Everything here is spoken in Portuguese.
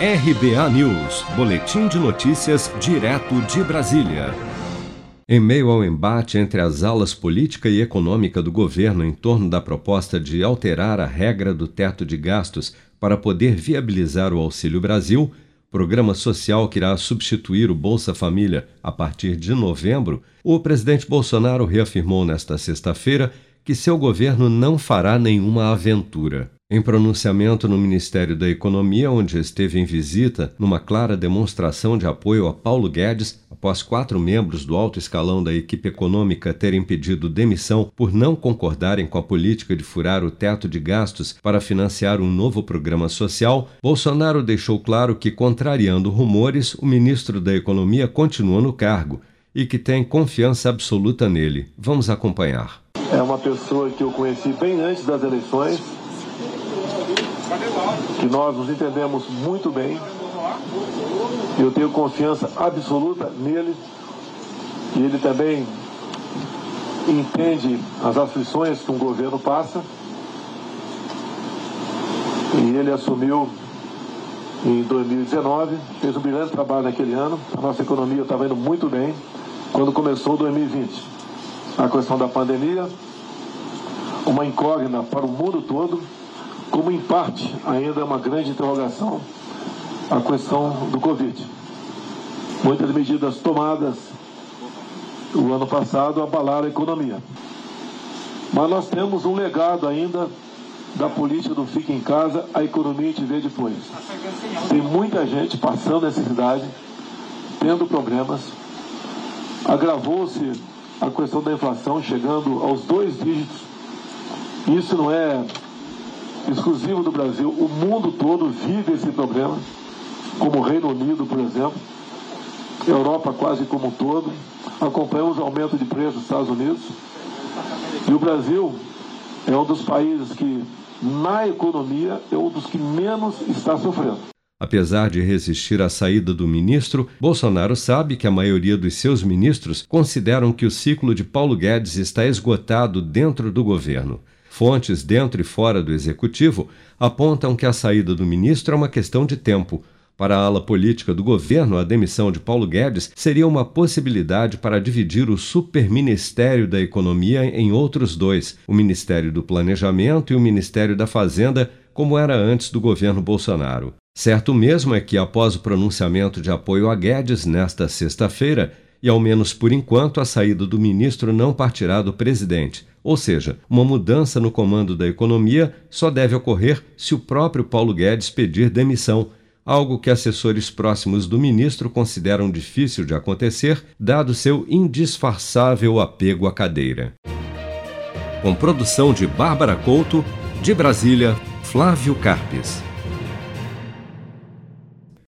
RBA News, Boletim de Notícias, direto de Brasília. Em meio ao embate entre as alas política e econômica do governo em torno da proposta de alterar a regra do teto de gastos para poder viabilizar o Auxílio Brasil, programa social que irá substituir o Bolsa Família a partir de novembro, o presidente Bolsonaro reafirmou nesta sexta-feira que seu governo não fará nenhuma aventura. Em pronunciamento no Ministério da Economia, onde esteve em visita, numa clara demonstração de apoio a Paulo Guedes, após quatro membros do alto escalão da equipe econômica terem pedido demissão por não concordarem com a política de furar o teto de gastos para financiar um novo programa social, Bolsonaro deixou claro que, contrariando rumores, o ministro da Economia continua no cargo e que tem confiança absoluta nele. Vamos acompanhar. É uma pessoa que eu conheci bem antes das eleições que nós nos entendemos muito bem. Eu tenho confiança absoluta nele e ele também entende as aflições que um governo passa. E ele assumiu em 2019, fez um brilhante trabalho naquele ano. A nossa economia estava indo muito bem quando começou 2020. A questão da pandemia, uma incógnita para o mundo todo como em parte ainda é uma grande interrogação a questão do Covid. Muitas medidas tomadas o ano passado abalaram a economia. Mas nós temos um legado ainda da política do fique em casa, a economia te vê depois. Tem muita gente passando necessidade, tendo problemas. Agravou-se a questão da inflação, chegando aos dois dígitos. Isso não é exclusivo do Brasil. O mundo todo vive esse problema, como o Reino Unido, por exemplo, Europa quase como um todo. Acompanhamos o aumento de preços nos Estados Unidos. E o Brasil é um dos países que, na economia, é um dos que menos está sofrendo. Apesar de resistir à saída do ministro, Bolsonaro sabe que a maioria dos seus ministros consideram que o ciclo de Paulo Guedes está esgotado dentro do governo. Fontes dentro e fora do executivo apontam que a saída do ministro é uma questão de tempo. Para a ala política do governo, a demissão de Paulo Guedes seria uma possibilidade para dividir o superministério da Economia em outros dois, o Ministério do Planejamento e o Ministério da Fazenda, como era antes do governo Bolsonaro. Certo mesmo é que, após o pronunciamento de apoio a Guedes nesta sexta-feira, e ao menos por enquanto a saída do ministro não partirá do presidente. Ou seja, uma mudança no comando da economia só deve ocorrer se o próprio Paulo Guedes pedir demissão, algo que assessores próximos do ministro consideram difícil de acontecer, dado seu indisfarçável apego à cadeira. Com produção de Bárbara Couto, de Brasília, Flávio Carpes.